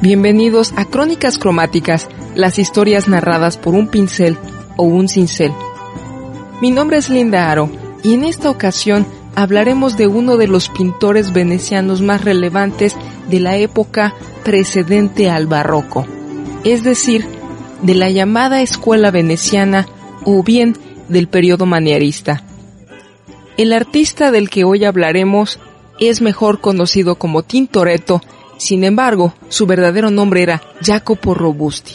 Bienvenidos a Crónicas Cromáticas, las historias narradas por un pincel o un cincel. Mi nombre es Linda Aro y en esta ocasión hablaremos de uno de los pintores venecianos más relevantes de la época precedente al barroco, es decir, de la llamada escuela veneciana o bien del periodo manierista. El artista del que hoy hablaremos es mejor conocido como Tintoretto sin embargo, su verdadero nombre era Jacopo Robusti.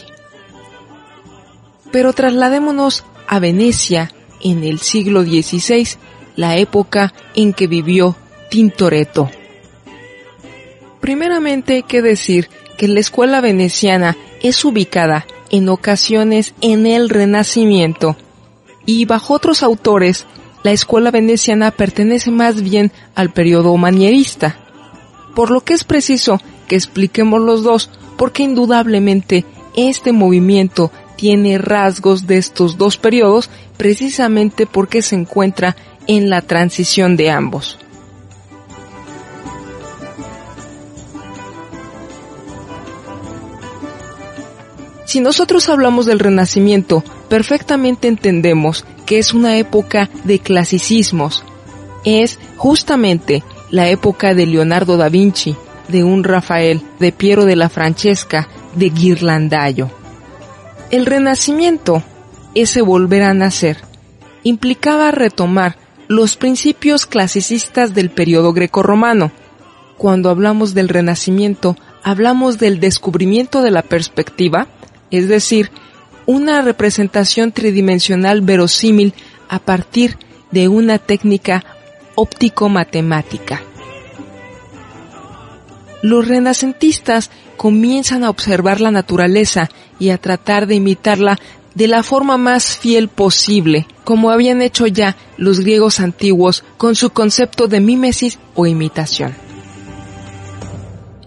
Pero trasladémonos a Venecia en el siglo XVI, la época en que vivió Tintoretto. Primeramente hay que decir que la escuela veneciana es ubicada en ocasiones en el Renacimiento y bajo otros autores la escuela veneciana pertenece más bien al periodo manierista, por lo que es preciso que expliquemos los dos, porque indudablemente este movimiento tiene rasgos de estos dos periodos precisamente porque se encuentra en la transición de ambos. Si nosotros hablamos del Renacimiento, perfectamente entendemos que es una época de clasicismos. Es justamente la época de Leonardo da Vinci, de un Rafael, de Piero de la Francesca, de Ghirlandaio. El renacimiento, ese volver a nacer, implicaba retomar los principios clasicistas del periodo grecorromano. Cuando hablamos del renacimiento, hablamos del descubrimiento de la perspectiva, es decir, una representación tridimensional verosímil a partir de una técnica óptico-matemática los renacentistas comienzan a observar la naturaleza y a tratar de imitarla de la forma más fiel posible, como habían hecho ya los griegos antiguos con su concepto de mímesis o imitación.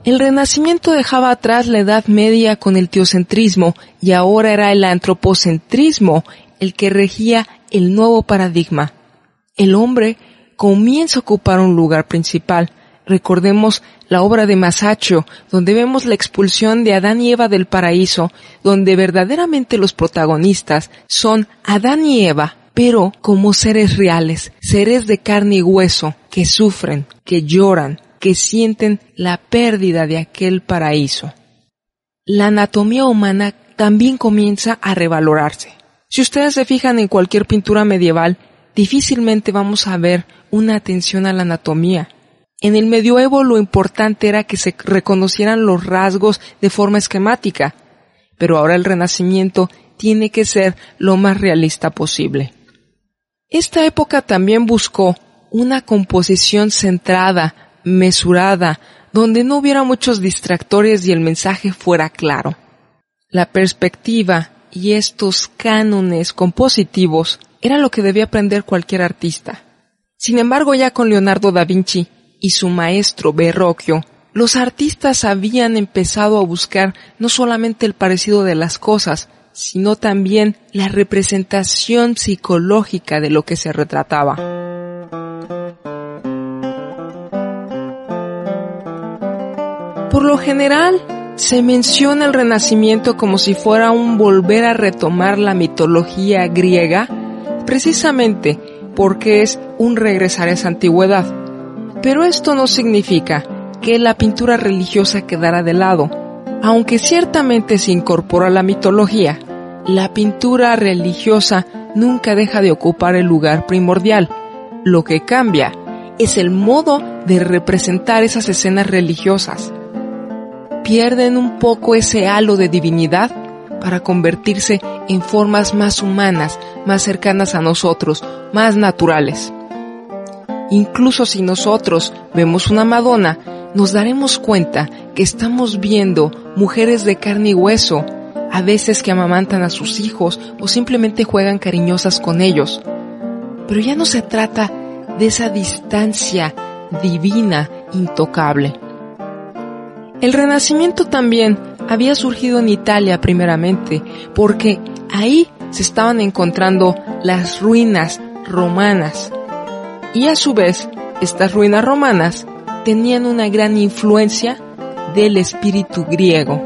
El Renacimiento dejaba atrás la Edad Media con el teocentrismo y ahora era el antropocentrismo el que regía el nuevo paradigma. El hombre comienza a ocupar un lugar principal, Recordemos la obra de Masaccio, donde vemos la expulsión de Adán y Eva del paraíso, donde verdaderamente los protagonistas son Adán y Eva, pero como seres reales, seres de carne y hueso, que sufren, que lloran, que sienten la pérdida de aquel paraíso. La anatomía humana también comienza a revalorarse. Si ustedes se fijan en cualquier pintura medieval, difícilmente vamos a ver una atención a la anatomía, en el medioevo lo importante era que se reconocieran los rasgos de forma esquemática, pero ahora el Renacimiento tiene que ser lo más realista posible. Esta época también buscó una composición centrada, mesurada, donde no hubiera muchos distractores y el mensaje fuera claro. La perspectiva y estos cánones compositivos era lo que debía aprender cualquier artista. Sin embargo, ya con Leonardo da Vinci, y su maestro Verrocchio, los artistas habían empezado a buscar no solamente el parecido de las cosas, sino también la representación psicológica de lo que se retrataba. Por lo general, se menciona el Renacimiento como si fuera un volver a retomar la mitología griega, precisamente porque es un regresar a esa antigüedad. Pero esto no significa que la pintura religiosa quedara de lado. Aunque ciertamente se incorpora la mitología, la pintura religiosa nunca deja de ocupar el lugar primordial. Lo que cambia es el modo de representar esas escenas religiosas. pierden un poco ese halo de divinidad para convertirse en formas más humanas, más cercanas a nosotros, más naturales. Incluso si nosotros vemos una Madonna, nos daremos cuenta que estamos viendo mujeres de carne y hueso, a veces que amamantan a sus hijos o simplemente juegan cariñosas con ellos. Pero ya no se trata de esa distancia divina intocable. El Renacimiento también había surgido en Italia primeramente, porque ahí se estaban encontrando las ruinas romanas. Y a su vez, estas ruinas romanas tenían una gran influencia del espíritu griego.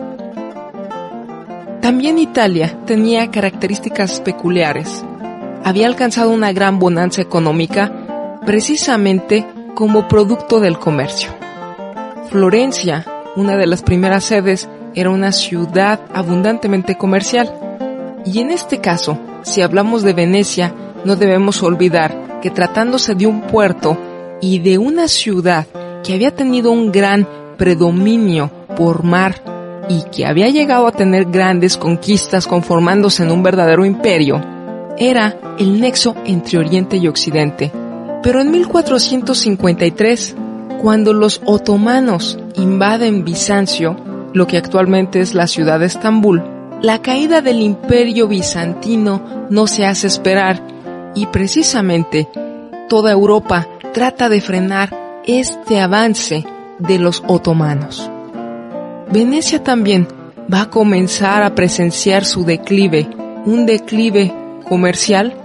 También Italia tenía características peculiares. Había alcanzado una gran bonanza económica precisamente como producto del comercio. Florencia, una de las primeras sedes, era una ciudad abundantemente comercial. Y en este caso, si hablamos de Venecia, no debemos olvidar que tratándose de un puerto y de una ciudad que había tenido un gran predominio por mar y que había llegado a tener grandes conquistas conformándose en un verdadero imperio, era el nexo entre Oriente y Occidente. Pero en 1453, cuando los otomanos invaden Bizancio, lo que actualmente es la ciudad de Estambul, la caída del imperio bizantino no se hace esperar y precisamente toda Europa trata de frenar este avance de los otomanos. Venecia también va a comenzar a presenciar su declive, un declive comercial,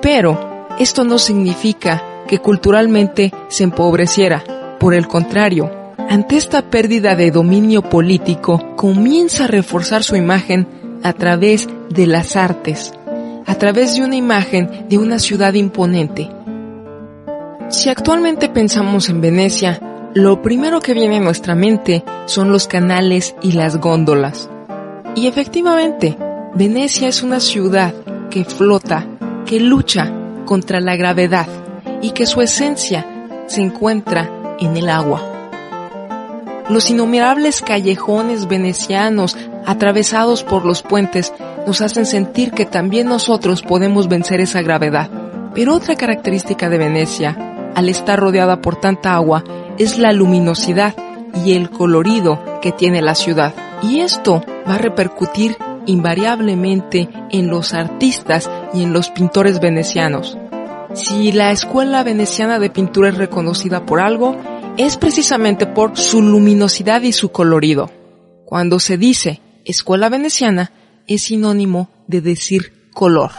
pero esto no significa que culturalmente se empobreciera. Por el contrario, ante esta pérdida de dominio político, comienza a reforzar su imagen a través de las artes, a través de una imagen de una ciudad imponente. Si actualmente pensamos en Venecia, lo primero que viene a nuestra mente son los canales y las góndolas. Y efectivamente, Venecia es una ciudad que flota, que lucha contra la gravedad y que su esencia se encuentra en el agua. Los innumerables callejones venecianos atravesados por los puentes nos hacen sentir que también nosotros podemos vencer esa gravedad. Pero otra característica de Venecia, al estar rodeada por tanta agua, es la luminosidad y el colorido que tiene la ciudad. Y esto va a repercutir invariablemente en los artistas y en los pintores venecianos. Si la escuela veneciana de pintura es reconocida por algo, es precisamente por su luminosidad y su colorido. Cuando se dice escuela veneciana, es sinónimo de decir color.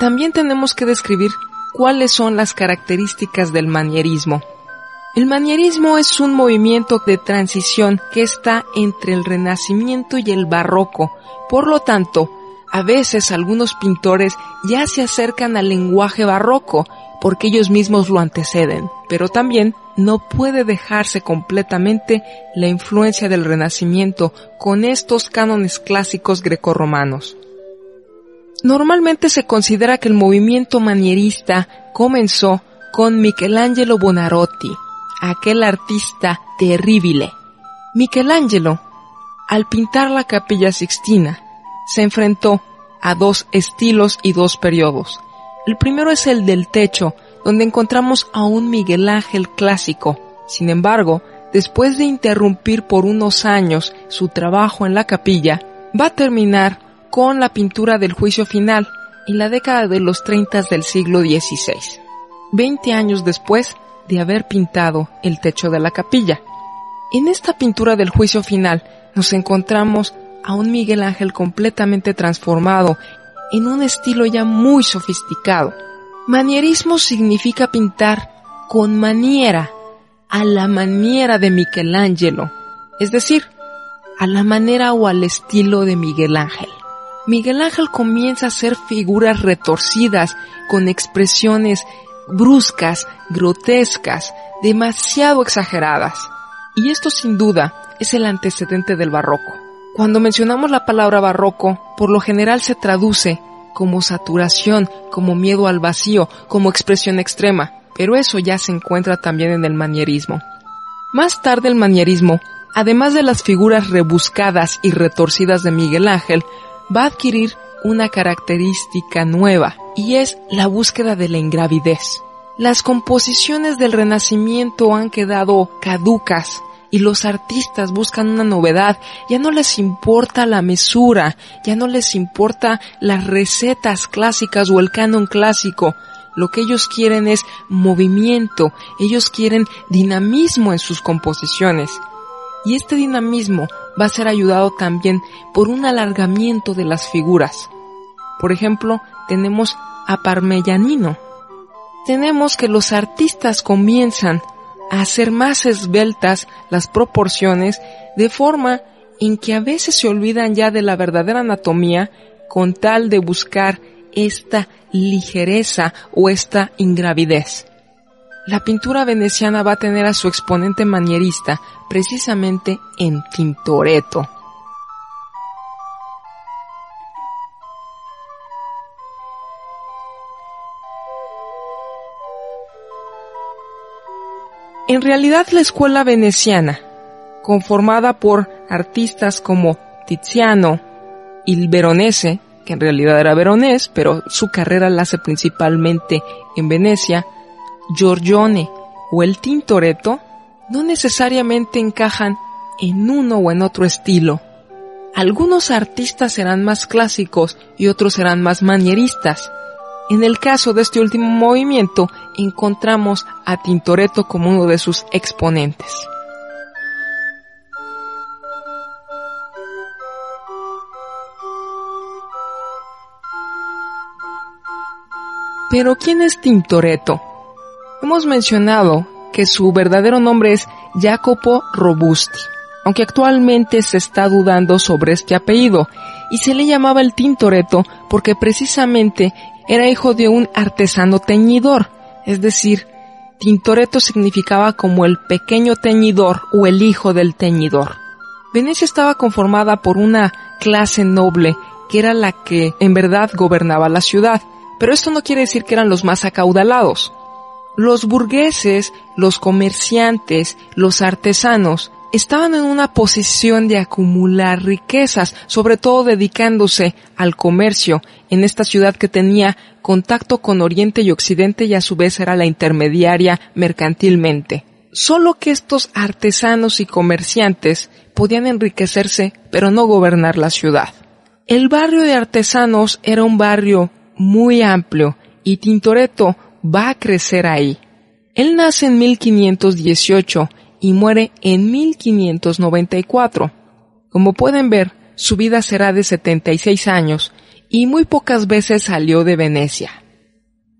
También tenemos que describir cuáles son las características del manierismo. El manierismo es un movimiento de transición que está entre el renacimiento y el barroco. Por lo tanto, a veces algunos pintores ya se acercan al lenguaje barroco porque ellos mismos lo anteceden, pero también no puede dejarse completamente la influencia del renacimiento con estos cánones clásicos grecorromanos. Normalmente se considera que el movimiento manierista comenzó con Michelangelo Bonarotti, aquel artista terrible. Michelangelo, al pintar la capilla Sixtina, se enfrentó a dos estilos y dos periodos. El primero es el del techo, donde encontramos a un Miguel Ángel clásico. Sin embargo, después de interrumpir por unos años su trabajo en la capilla, va a terminar con la pintura del juicio final en la década de los 30 del siglo XVI. Veinte años después, de haber pintado el techo de la capilla. En esta pintura del juicio final nos encontramos a un Miguel Ángel completamente transformado en un estilo ya muy sofisticado. Manierismo significa pintar con maniera, a la maniera de Michelangelo, es decir, a la manera o al estilo de Miguel Ángel. Miguel Ángel comienza a hacer figuras retorcidas con expresiones bruscas, grotescas, demasiado exageradas. Y esto sin duda es el antecedente del barroco. Cuando mencionamos la palabra barroco, por lo general se traduce como saturación, como miedo al vacío, como expresión extrema, pero eso ya se encuentra también en el manierismo. Más tarde el manierismo, además de las figuras rebuscadas y retorcidas de Miguel Ángel, va a adquirir una característica nueva y es la búsqueda de la ingravidez. Las composiciones del Renacimiento han quedado caducas y los artistas buscan una novedad. Ya no les importa la mesura, ya no les importa las recetas clásicas o el canon clásico. Lo que ellos quieren es movimiento, ellos quieren dinamismo en sus composiciones. Y este dinamismo va a ser ayudado también por un alargamiento de las figuras. Por ejemplo, tenemos a Parmellanino, tenemos que los artistas comienzan a hacer más esbeltas las proporciones de forma en que a veces se olvidan ya de la verdadera anatomía con tal de buscar esta ligereza o esta ingravidez. La pintura veneciana va a tener a su exponente manierista precisamente en Tintoretto. En realidad la escuela veneciana, conformada por artistas como Tiziano, Il Veronese, que en realidad era veronés, pero su carrera la hace principalmente en Venecia, Giorgione o el Tintoretto, no necesariamente encajan en uno o en otro estilo. Algunos artistas serán más clásicos y otros serán más manieristas, en el caso de este último movimiento, encontramos a Tintoretto como uno de sus exponentes. Pero ¿quién es Tintoretto? Hemos mencionado que su verdadero nombre es Jacopo Robusti, aunque actualmente se está dudando sobre este apellido, y se le llamaba el Tintoretto porque precisamente era hijo de un artesano teñidor, es decir, Tintoretto significaba como el pequeño teñidor o el hijo del teñidor. Venecia estaba conformada por una clase noble que era la que en verdad gobernaba la ciudad, pero esto no quiere decir que eran los más acaudalados. Los burgueses, los comerciantes, los artesanos estaban en una posición de acumular riquezas, sobre todo dedicándose al comercio en esta ciudad que tenía contacto con Oriente y Occidente y a su vez era la intermediaria mercantilmente. Solo que estos artesanos y comerciantes podían enriquecerse, pero no gobernar la ciudad. El barrio de artesanos era un barrio muy amplio y Tintoretto va a crecer ahí. Él nace en 1518 y muere en 1594. Como pueden ver, su vida será de 76 años y muy pocas veces salió de Venecia.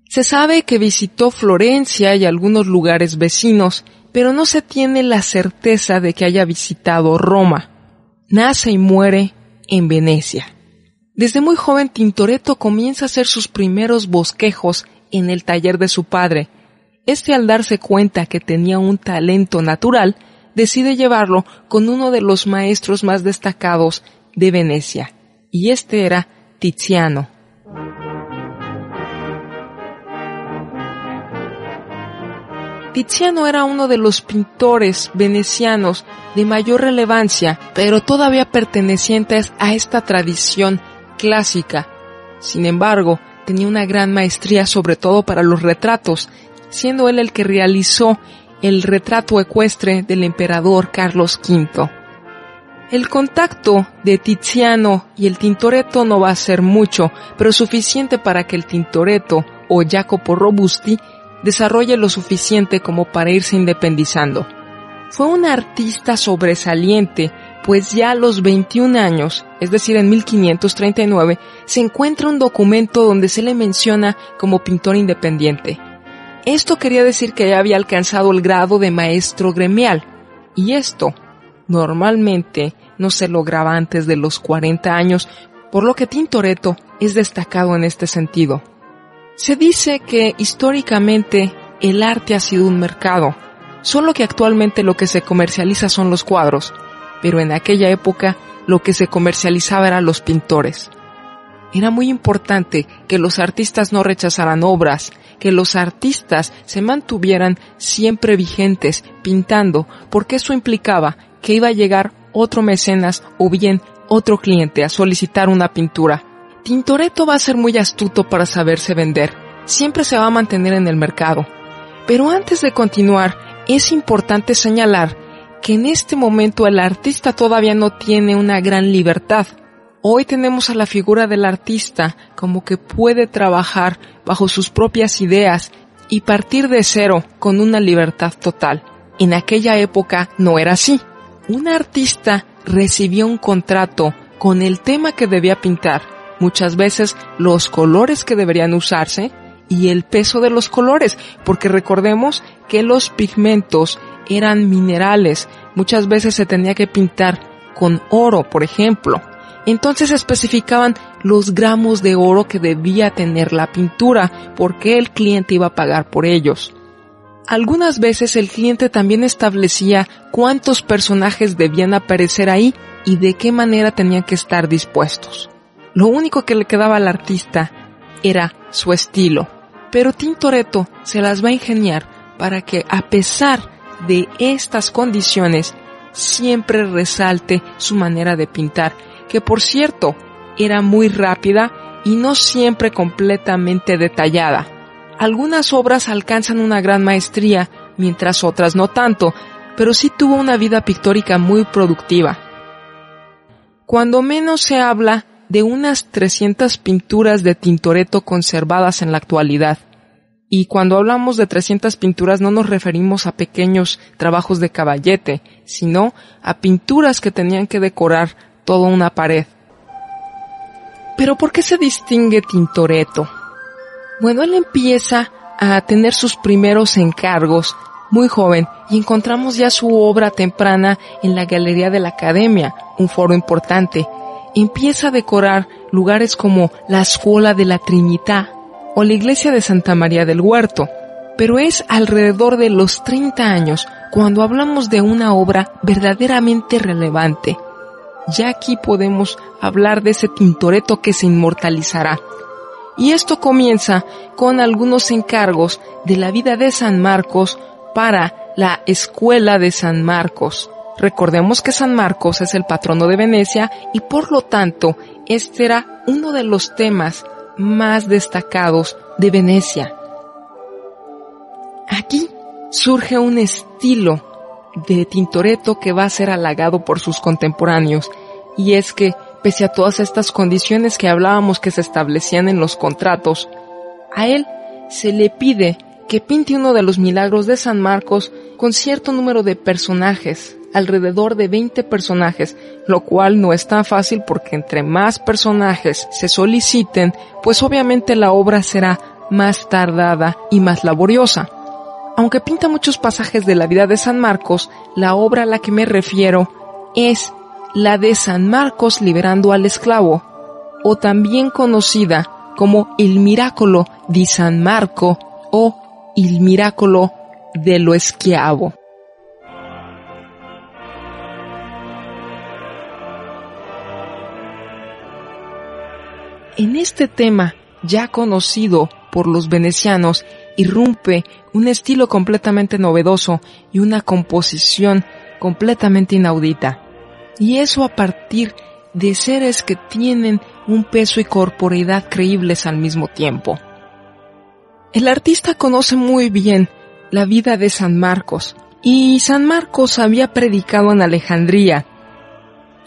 Se sabe que visitó Florencia y algunos lugares vecinos, pero no se tiene la certeza de que haya visitado Roma. Nace y muere en Venecia. Desde muy joven Tintoretto comienza a hacer sus primeros bosquejos en el taller de su padre, este al darse cuenta que tenía un talento natural, decide llevarlo con uno de los maestros más destacados de Venecia, y este era Tiziano. Tiziano era uno de los pintores venecianos de mayor relevancia, pero todavía pertenecientes a esta tradición clásica. Sin embargo, tenía una gran maestría sobre todo para los retratos siendo él el que realizó el retrato ecuestre del emperador Carlos V. El contacto de Tiziano y el Tintoretto no va a ser mucho, pero suficiente para que el Tintoretto o Jacopo Robusti desarrolle lo suficiente como para irse independizando. Fue un artista sobresaliente, pues ya a los 21 años, es decir, en 1539, se encuentra un documento donde se le menciona como pintor independiente. Esto quería decir que ya había alcanzado el grado de maestro gremial, y esto normalmente no se lograba antes de los 40 años, por lo que Tintoretto es destacado en este sentido. Se dice que históricamente el arte ha sido un mercado, solo que actualmente lo que se comercializa son los cuadros, pero en aquella época lo que se comercializaba eran los pintores. Era muy importante que los artistas no rechazaran obras, que los artistas se mantuvieran siempre vigentes, pintando, porque eso implicaba que iba a llegar otro mecenas o bien otro cliente a solicitar una pintura. Tintoretto va a ser muy astuto para saberse vender. Siempre se va a mantener en el mercado. Pero antes de continuar, es importante señalar que en este momento el artista todavía no tiene una gran libertad. Hoy tenemos a la figura del artista como que puede trabajar bajo sus propias ideas y partir de cero con una libertad total. En aquella época no era así. Un artista recibía un contrato con el tema que debía pintar, muchas veces los colores que deberían usarse y el peso de los colores, porque recordemos que los pigmentos eran minerales, muchas veces se tenía que pintar con oro, por ejemplo. Entonces especificaban los gramos de oro que debía tener la pintura, porque el cliente iba a pagar por ellos. Algunas veces el cliente también establecía cuántos personajes debían aparecer ahí y de qué manera tenían que estar dispuestos. Lo único que le quedaba al artista era su estilo. Pero Tintoretto se las va a ingeniar para que a pesar de estas condiciones siempre resalte su manera de pintar, que por cierto era muy rápida y no siempre completamente detallada. Algunas obras alcanzan una gran maestría, mientras otras no tanto, pero sí tuvo una vida pictórica muy productiva. Cuando menos se habla de unas 300 pinturas de Tintoretto conservadas en la actualidad. Y cuando hablamos de 300 pinturas no nos referimos a pequeños trabajos de caballete, sino a pinturas que tenían que decorar toda una pared. Pero ¿por qué se distingue Tintoretto? Bueno, él empieza a tener sus primeros encargos muy joven y encontramos ya su obra temprana en la Galería de la Academia, un foro importante. Empieza a decorar lugares como la Escuela de la Trinidad o la Iglesia de Santa María del Huerto, pero es alrededor de los 30 años cuando hablamos de una obra verdaderamente relevante. Ya aquí podemos hablar de ese tintoreto que se inmortalizará y esto comienza con algunos encargos de la vida de San Marcos para la Escuela de San Marcos. Recordemos que San Marcos es el patrono de Venecia y por lo tanto este era uno de los temas más destacados de Venecia. Aquí surge un estilo de Tintoretto que va a ser halagado por sus contemporáneos y es que pese a todas estas condiciones que hablábamos que se establecían en los contratos, a él se le pide que pinte uno de los milagros de San Marcos con cierto número de personajes, alrededor de 20 personajes, lo cual no es tan fácil porque entre más personajes se soliciten, pues obviamente la obra será más tardada y más laboriosa. Aunque pinta muchos pasajes de la vida de San Marcos, la obra a la que me refiero es la de San Marcos liberando al esclavo, o también conocida como el Miracolo di San Marco o el Miracolo de lo esquiavo. En este tema, ya conocido por los venecianos, irrumpe un estilo completamente novedoso y una composición completamente inaudita. Y eso a partir de seres que tienen un peso y corporeidad creíbles al mismo tiempo. El artista conoce muy bien la vida de San Marcos, y San Marcos había predicado en Alejandría.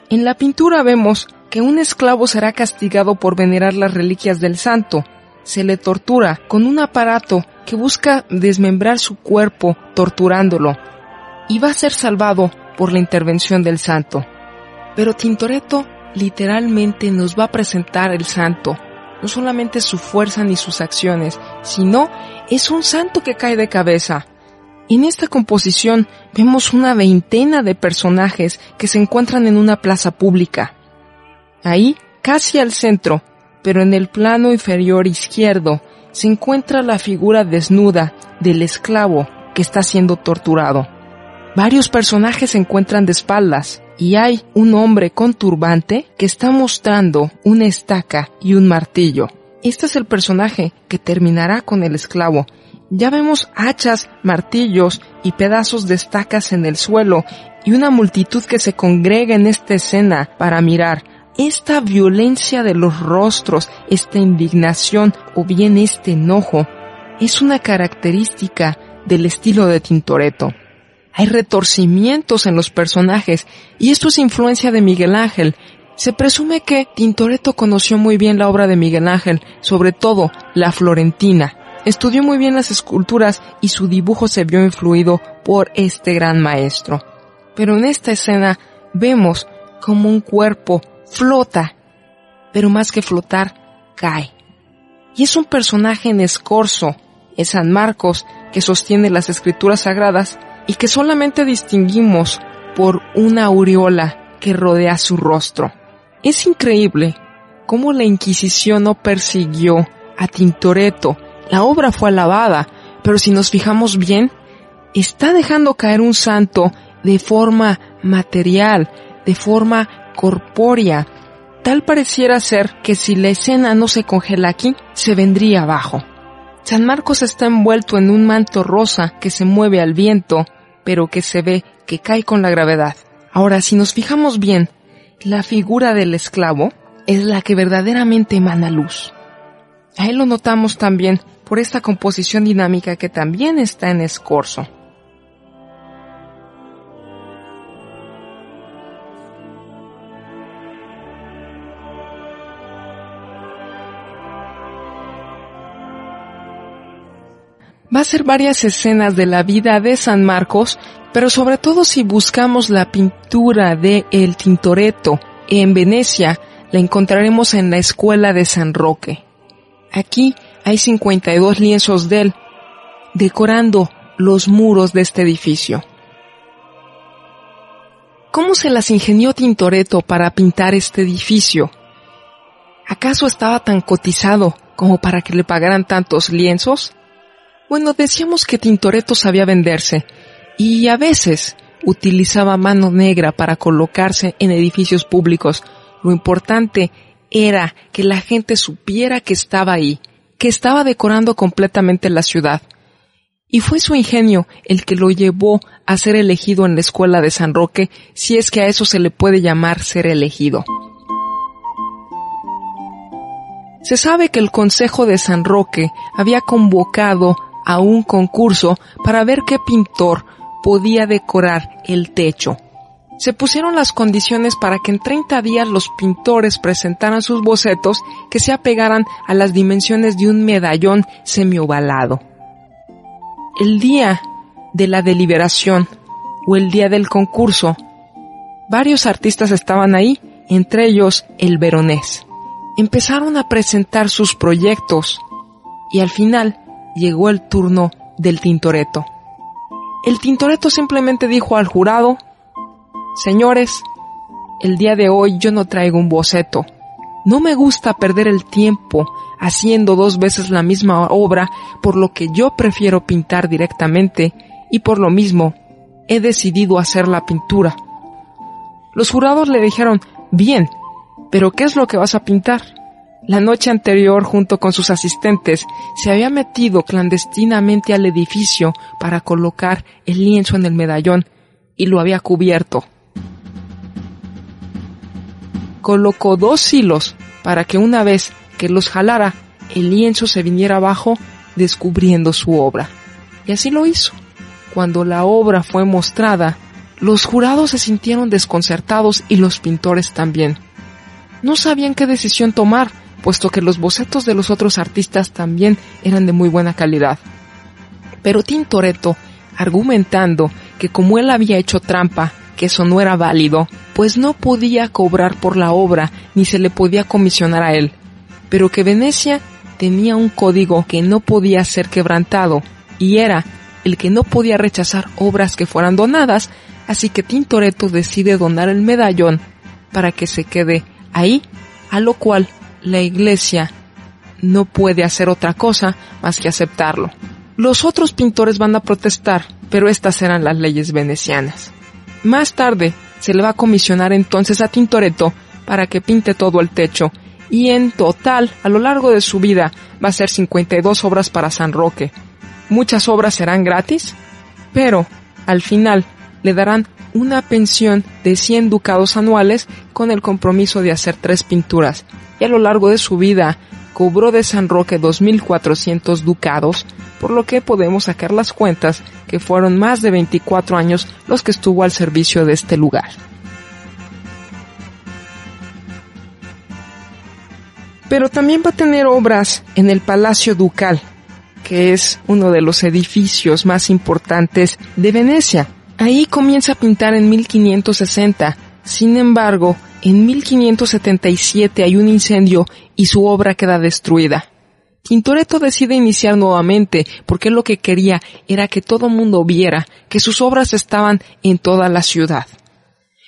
En la pintura vemos que un esclavo será castigado por venerar las reliquias del santo. Se le tortura con un aparato que busca desmembrar su cuerpo torturándolo y va a ser salvado por la intervención del santo. Pero Tintoretto literalmente nos va a presentar el santo, no solamente su fuerza ni sus acciones, sino es un santo que cae de cabeza. En esta composición vemos una veintena de personajes que se encuentran en una plaza pública. Ahí, casi al centro, pero en el plano inferior izquierdo, se encuentra la figura desnuda del esclavo que está siendo torturado. Varios personajes se encuentran de espaldas y hay un hombre con turbante que está mostrando una estaca y un martillo. Este es el personaje que terminará con el esclavo. Ya vemos hachas, martillos y pedazos de estacas en el suelo y una multitud que se congrega en esta escena para mirar. Esta violencia de los rostros, esta indignación o bien este enojo es una característica del estilo de Tintoretto. Hay retorcimientos en los personajes y esto es influencia de Miguel Ángel. Se presume que Tintoretto conoció muy bien la obra de Miguel Ángel, sobre todo la florentina. Estudió muy bien las esculturas y su dibujo se vio influido por este gran maestro. Pero en esta escena vemos como un cuerpo flota, pero más que flotar, cae. Y es un personaje en escorzo, es San Marcos, que sostiene las escrituras sagradas y que solamente distinguimos por una aureola que rodea su rostro. Es increíble cómo la Inquisición no persiguió a Tintoretto. La obra fue alabada, pero si nos fijamos bien, está dejando caer un santo de forma material, de forma corpórea. Tal pareciera ser que si la escena no se congela aquí, se vendría abajo. San Marcos está envuelto en un manto rosa que se mueve al viento, pero que se ve que cae con la gravedad. Ahora, si nos fijamos bien, la figura del esclavo es la que verdaderamente emana luz. A él lo notamos también por esta composición dinámica que también está en escorzo. Va a ser varias escenas de la vida de San Marcos, pero sobre todo si buscamos la pintura de El Tintoretto en Venecia, la encontraremos en la escuela de San Roque. Aquí hay 52 lienzos de él, decorando los muros de este edificio. ¿Cómo se las ingenió Tintoretto para pintar este edificio? ¿Acaso estaba tan cotizado como para que le pagaran tantos lienzos? Bueno, decíamos que Tintoretto sabía venderse y a veces utilizaba mano negra para colocarse en edificios públicos. Lo importante era que la gente supiera que estaba ahí, que estaba decorando completamente la ciudad. Y fue su ingenio el que lo llevó a ser elegido en la escuela de San Roque, si es que a eso se le puede llamar ser elegido. Se sabe que el Consejo de San Roque había convocado a un concurso para ver qué pintor podía decorar el techo. Se pusieron las condiciones para que en 30 días los pintores presentaran sus bocetos que se apegaran a las dimensiones de un medallón semiovalado. El día de la deliberación o el día del concurso, varios artistas estaban ahí, entre ellos el veronés. Empezaron a presentar sus proyectos y al final llegó el turno del Tintoretto. El Tintoretto simplemente dijo al jurado, Señores, el día de hoy yo no traigo un boceto. No me gusta perder el tiempo haciendo dos veces la misma obra, por lo que yo prefiero pintar directamente y por lo mismo he decidido hacer la pintura. Los jurados le dijeron, bien, pero ¿qué es lo que vas a pintar? La noche anterior, junto con sus asistentes, se había metido clandestinamente al edificio para colocar el lienzo en el medallón y lo había cubierto. Colocó dos hilos para que una vez que los jalara, el lienzo se viniera abajo descubriendo su obra. Y así lo hizo. Cuando la obra fue mostrada, los jurados se sintieron desconcertados y los pintores también. No sabían qué decisión tomar, puesto que los bocetos de los otros artistas también eran de muy buena calidad. Pero Tintoretto, argumentando que como él había hecho trampa, que eso no era válido, pues no podía cobrar por la obra ni se le podía comisionar a él, pero que Venecia tenía un código que no podía ser quebrantado, y era el que no podía rechazar obras que fueran donadas, así que Tintoretto decide donar el medallón para que se quede ahí, a lo cual la iglesia no puede hacer otra cosa más que aceptarlo. Los otros pintores van a protestar pero estas eran las leyes venecianas. Más tarde se le va a comisionar entonces a Tintoretto para que pinte todo el techo y en total, a lo largo de su vida, va a ser 52 obras para San Roque. Muchas obras serán gratis, pero al final le darán una pensión de 100 ducados anuales con el compromiso de hacer tres pinturas. Y a lo largo de su vida cobró de San Roque 2.400 ducados, por lo que podemos sacar las cuentas que fueron más de 24 años los que estuvo al servicio de este lugar. Pero también va a tener obras en el Palacio Ducal, que es uno de los edificios más importantes de Venecia. Ahí comienza a pintar en 1560. Sin embargo, en 1577 hay un incendio y su obra queda destruida. Tintoretto decide iniciar nuevamente porque lo que quería era que todo mundo viera que sus obras estaban en toda la ciudad.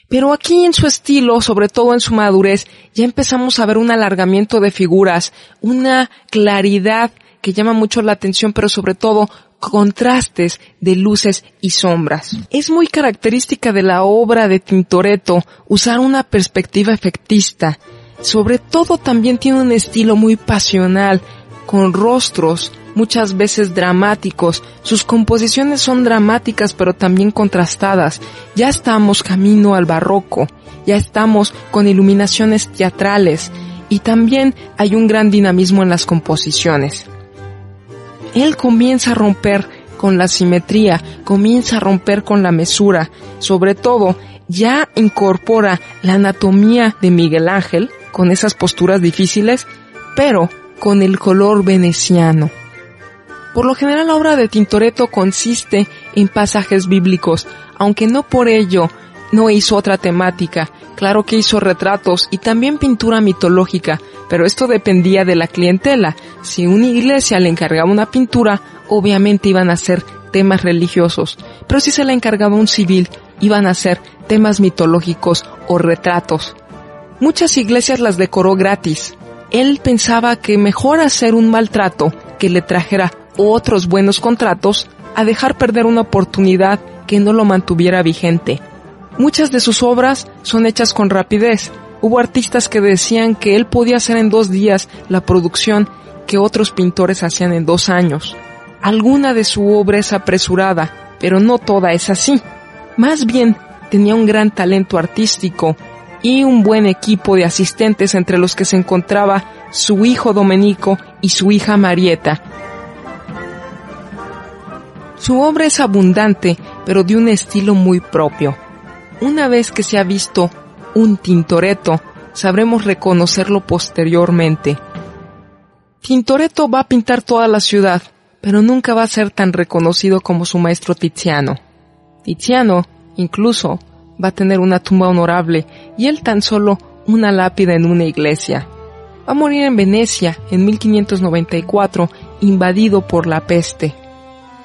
Pero aquí en su estilo, sobre todo en su madurez, ya empezamos a ver un alargamiento de figuras, una claridad que llama mucho la atención, pero sobre todo contrastes de luces y sombras. Es muy característica de la obra de Tintoretto usar una perspectiva efectista. Sobre todo también tiene un estilo muy pasional, con rostros muchas veces dramáticos. Sus composiciones son dramáticas pero también contrastadas. Ya estamos camino al barroco, ya estamos con iluminaciones teatrales y también hay un gran dinamismo en las composiciones él comienza a romper con la simetría, comienza a romper con la mesura, sobre todo ya incorpora la anatomía de Miguel Ángel con esas posturas difíciles, pero con el color veneciano. Por lo general la obra de Tintoretto consiste en pasajes bíblicos, aunque no por ello no hizo otra temática, claro que hizo retratos y también pintura mitológica, pero esto dependía de la clientela. Si una iglesia le encargaba una pintura, obviamente iban a ser temas religiosos, pero si se le encargaba un civil, iban a ser temas mitológicos o retratos. Muchas iglesias las decoró gratis. Él pensaba que mejor hacer un maltrato que le trajera otros buenos contratos a dejar perder una oportunidad que no lo mantuviera vigente. Muchas de sus obras son hechas con rapidez. Hubo artistas que decían que él podía hacer en dos días la producción que otros pintores hacían en dos años. Alguna de su obra es apresurada, pero no toda es así. Más bien, tenía un gran talento artístico y un buen equipo de asistentes entre los que se encontraba su hijo Domenico y su hija Marieta. Su obra es abundante, pero de un estilo muy propio. Una vez que se ha visto un Tintoretto, sabremos reconocerlo posteriormente. Tintoretto va a pintar toda la ciudad, pero nunca va a ser tan reconocido como su maestro Tiziano. Tiziano, incluso, va a tener una tumba honorable y él tan solo una lápida en una iglesia. Va a morir en Venecia en 1594, invadido por la peste.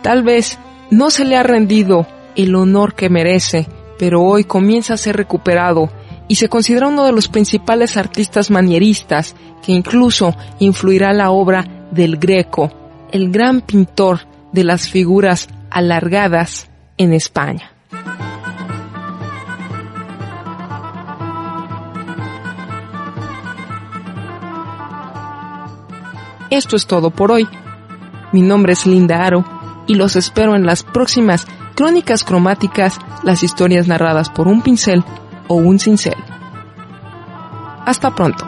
Tal vez no se le ha rendido el honor que merece pero hoy comienza a ser recuperado y se considera uno de los principales artistas manieristas que incluso influirá la obra del Greco, el gran pintor de las figuras alargadas en España. Esto es todo por hoy. Mi nombre es Linda Aro y los espero en las próximas crónicas cromáticas, las historias narradas por un pincel o un cincel. Hasta pronto.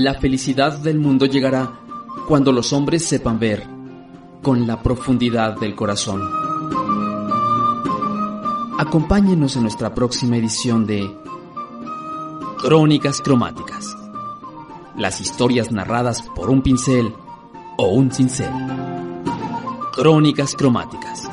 La felicidad del mundo llegará cuando los hombres sepan ver con la profundidad del corazón. Acompáñenos en nuestra próxima edición de Crónicas Cromáticas. Las historias narradas por un pincel o un cincel. Crónicas cromáticas.